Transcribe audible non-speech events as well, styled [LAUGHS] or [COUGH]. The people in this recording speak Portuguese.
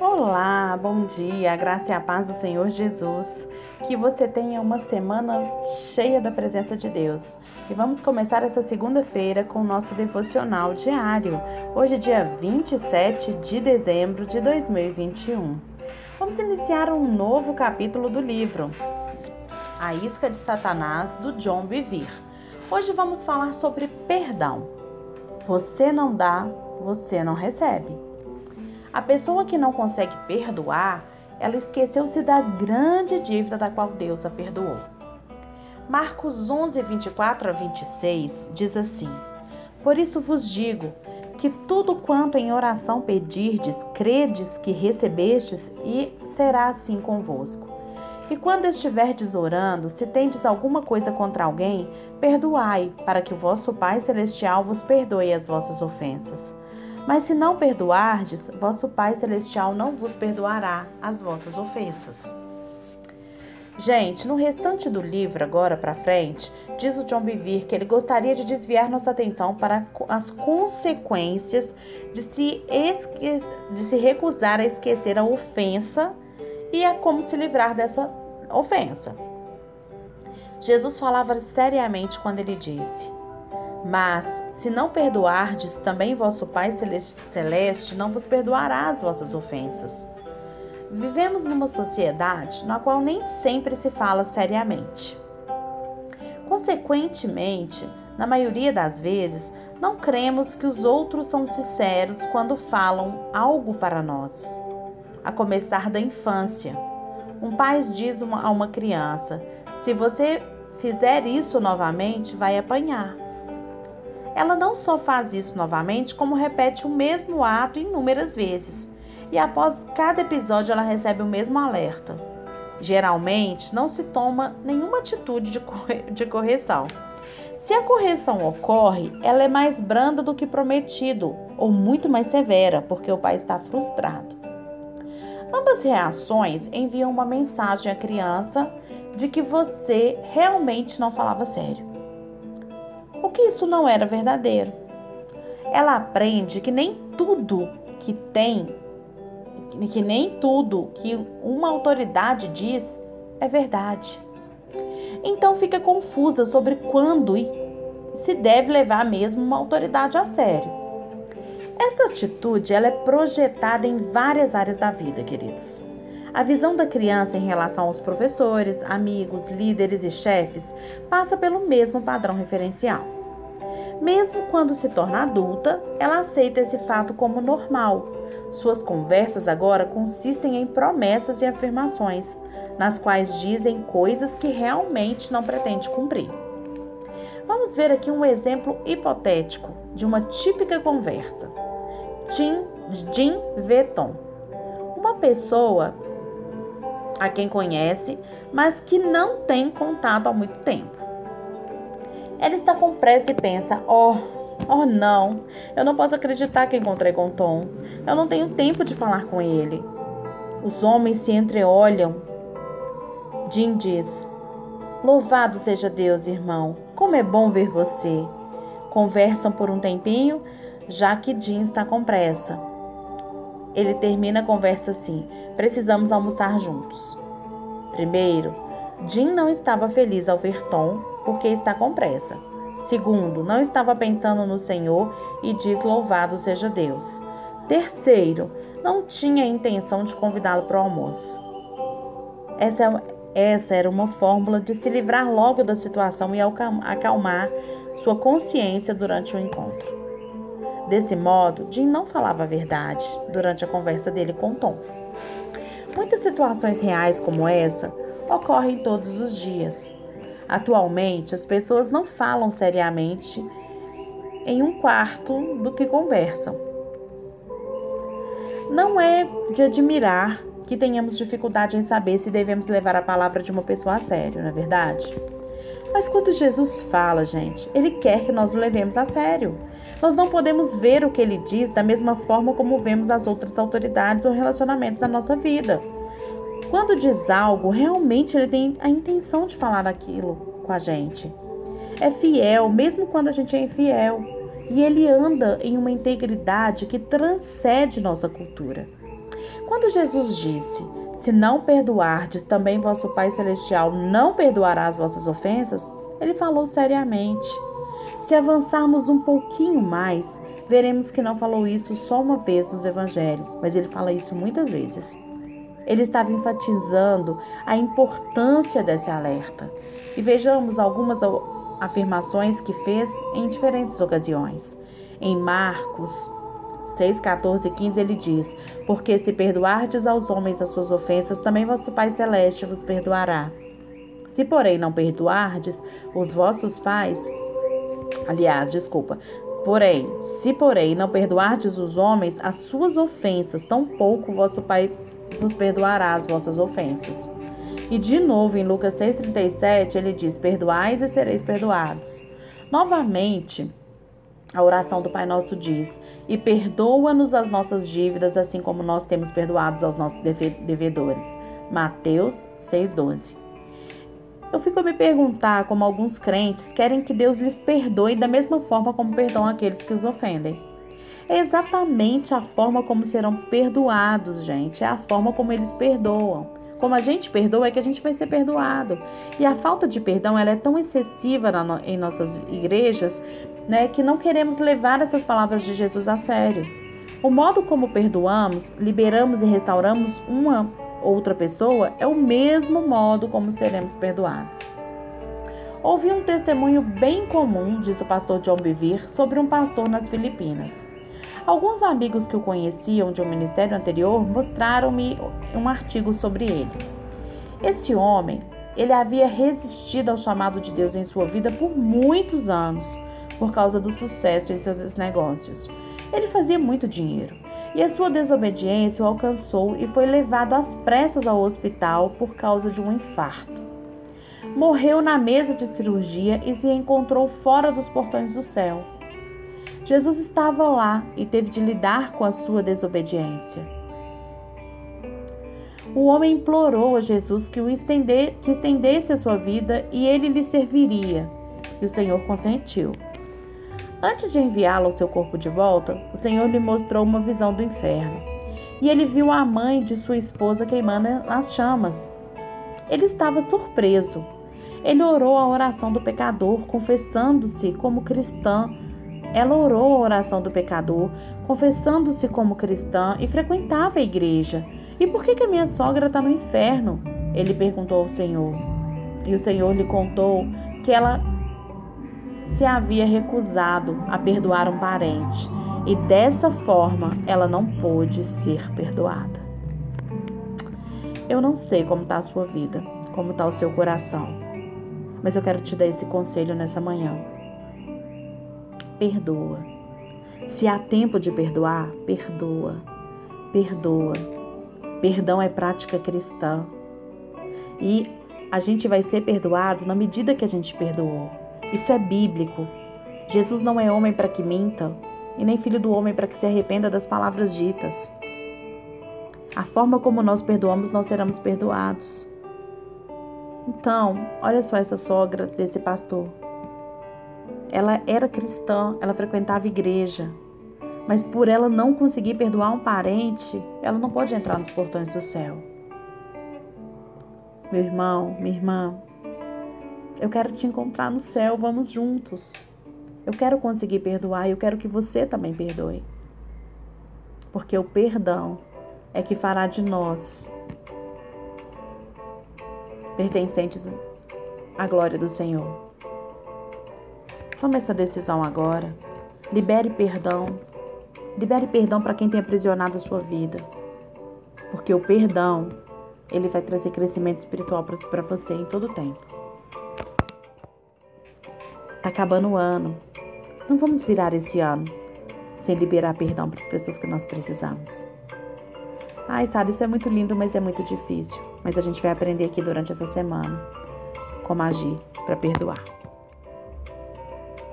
Olá, bom dia, graça e a paz do Senhor Jesus. Que você tenha uma semana cheia da presença de Deus. E vamos começar essa segunda-feira com o nosso devocional diário. Hoje, dia 27 de dezembro de 2021. Vamos iniciar um novo capítulo do livro A Isca de Satanás, do John Bevere. Hoje vamos falar sobre perdão. Você não dá, você não recebe. A pessoa que não consegue perdoar, ela esqueceu-se da grande dívida da qual Deus a perdoou. Marcos 11, 24 a 26 diz assim: Por isso vos digo que tudo quanto em oração pedirdes, credes que recebestes, e será assim convosco. E quando estiverdes orando, se tendes alguma coisa contra alguém, perdoai, para que o vosso Pai Celestial vos perdoe as vossas ofensas. Mas se não perdoardes, vosso Pai Celestial não vos perdoará as vossas ofensas. Gente, no restante do livro, agora para frente, diz o John Bevere que ele gostaria de desviar nossa atenção para as consequências de se, esque... de se recusar a esquecer a ofensa e a como se livrar dessa ofensa. Jesus falava seriamente quando ele disse: Mas se não perdoardes, também vosso Pai Celeste não vos perdoará as vossas ofensas. Vivemos numa sociedade na qual nem sempre se fala seriamente. Consequentemente, na maioria das vezes, não cremos que os outros são sinceros quando falam algo para nós. A começar da infância. Um pai diz a uma criança: se você fizer isso novamente, vai apanhar. Ela não só faz isso novamente, como repete o mesmo ato inúmeras vezes. E após cada episódio, ela recebe o mesmo alerta. Geralmente, não se toma nenhuma atitude de, [LAUGHS] de correção. Se a correção ocorre, ela é mais branda do que prometido, ou muito mais severa, porque o pai está frustrado. Ambas reações enviam uma mensagem à criança de que você realmente não falava sério que isso não era verdadeiro. Ela aprende que nem tudo que tem, que nem tudo que uma autoridade diz é verdade. Então fica confusa sobre quando e se deve levar mesmo uma autoridade a sério. Essa atitude ela é projetada em várias áreas da vida, queridos. A visão da criança em relação aos professores, amigos, líderes e chefes passa pelo mesmo padrão referencial. Mesmo quando se torna adulta, ela aceita esse fato como normal. Suas conversas agora consistem em promessas e afirmações, nas quais dizem coisas que realmente não pretende cumprir. Vamos ver aqui um exemplo hipotético de uma típica conversa. Jim, Jim Veton, uma pessoa a quem conhece, mas que não tem contato há muito tempo. Ela está com pressa e pensa: oh, oh não, eu não posso acreditar que encontrei com Tom. Eu não tenho tempo de falar com ele. Os homens se entreolham. Jim diz: Louvado seja Deus, irmão. Como é bom ver você. Conversam por um tempinho, já que Jim está com pressa. Ele termina a conversa assim: Precisamos almoçar juntos. Primeiro, Jim não estava feliz ao ver Tom porque está com pressa. Segundo, não estava pensando no Senhor e diz louvado seja Deus. Terceiro, não tinha intenção de convidá-lo para o almoço. Essa, essa era uma fórmula de se livrar logo da situação e acalmar sua consciência durante o encontro. Desse modo, Jim não falava a verdade durante a conversa dele com Tom. Muitas situações reais como essa ocorrem todos os dias. Atualmente, as pessoas não falam seriamente em um quarto do que conversam. Não é de admirar que tenhamos dificuldade em saber se devemos levar a palavra de uma pessoa a sério, não é verdade? Mas quando Jesus fala, gente, ele quer que nós o levemos a sério. Nós não podemos ver o que ele diz da mesma forma como vemos as outras autoridades ou relacionamentos na nossa vida. Quando diz algo, realmente ele tem a intenção de falar aquilo com a gente. É fiel, mesmo quando a gente é infiel. E ele anda em uma integridade que transcende nossa cultura. Quando Jesus disse: Se não perdoardes, também vosso Pai Celestial não perdoará as vossas ofensas, ele falou seriamente. Se avançarmos um pouquinho mais, veremos que não falou isso só uma vez nos evangelhos, mas ele fala isso muitas vezes. Ele estava enfatizando a importância desse alerta. E vejamos algumas afirmações que fez em diferentes ocasiões. Em Marcos 6, 14 e 15 ele diz: Porque se perdoardes aos homens as suas ofensas, também vosso Pai Celeste vos perdoará. Se, porém, não perdoardes os vossos pais, aliás, desculpa, porém, se, porém, não perdoardes os homens as suas ofensas, tampouco vosso Pai vos perdoará as vossas ofensas. E de novo, em Lucas 6,37, ele diz: Perdoais e sereis perdoados. Novamente, a oração do Pai Nosso diz: E perdoa-nos as nossas dívidas, assim como nós temos perdoados aos nossos devedores. Mateus 6,12. Eu fico a me perguntar como alguns crentes querem que Deus lhes perdoe da mesma forma como perdoam aqueles que os ofendem. É exatamente a forma como serão perdoados, gente. É a forma como eles perdoam. Como a gente perdoa, é que a gente vai ser perdoado. E a falta de perdão ela é tão excessiva em nossas igrejas né, que não queremos levar essas palavras de Jesus a sério. O modo como perdoamos, liberamos e restauramos uma outra pessoa é o mesmo modo como seremos perdoados. Ouvi um testemunho bem comum, diz o pastor John Bevere, sobre um pastor nas Filipinas. Alguns amigos que o conheciam de um ministério anterior mostraram-me um artigo sobre ele. Esse homem, ele havia resistido ao chamado de Deus em sua vida por muitos anos, por causa do sucesso em seus negócios. Ele fazia muito dinheiro e a sua desobediência o alcançou e foi levado às pressas ao hospital por causa de um infarto. Morreu na mesa de cirurgia e se encontrou fora dos portões do céu. Jesus estava lá e teve de lidar com a sua desobediência. O homem implorou a Jesus que, o que estendesse a sua vida e ele lhe serviria, e o Senhor consentiu. Antes de enviá-lo ao seu corpo de volta, o Senhor lhe mostrou uma visão do inferno. E ele viu a mãe de sua esposa queimando nas chamas. Ele estava surpreso. Ele orou a oração do pecador, confessando-se como cristã ela orou a oração do pecador, confessando-se como cristã e frequentava a igreja. E por que, que a minha sogra está no inferno? Ele perguntou ao Senhor. E o Senhor lhe contou que ela se havia recusado a perdoar um parente e dessa forma ela não pôde ser perdoada. Eu não sei como está a sua vida, como está o seu coração, mas eu quero te dar esse conselho nessa manhã perdoa. Se há tempo de perdoar, perdoa. Perdoa. Perdão é prática cristã. E a gente vai ser perdoado na medida que a gente perdoou. Isso é bíblico. Jesus não é homem para que minta, e nem filho do homem para que se arrependa das palavras ditas. A forma como nós perdoamos, nós seremos perdoados. Então, olha só essa sogra desse pastor. Ela era cristã, ela frequentava igreja, mas por ela não conseguir perdoar um parente, ela não pode entrar nos portões do céu. Meu irmão, minha irmã, eu quero te encontrar no céu, vamos juntos. Eu quero conseguir perdoar e eu quero que você também perdoe. Porque o perdão é que fará de nós pertencentes à glória do Senhor. Tome essa decisão agora. Libere perdão. Libere perdão para quem tem aprisionado a sua vida. Porque o perdão, ele vai trazer crescimento espiritual para você em todo o tempo. Tá acabando o ano. Não vamos virar esse ano sem liberar perdão para as pessoas que nós precisamos. Ai, sabe, isso é muito lindo, mas é muito difícil. Mas a gente vai aprender aqui durante essa semana como agir para perdoar.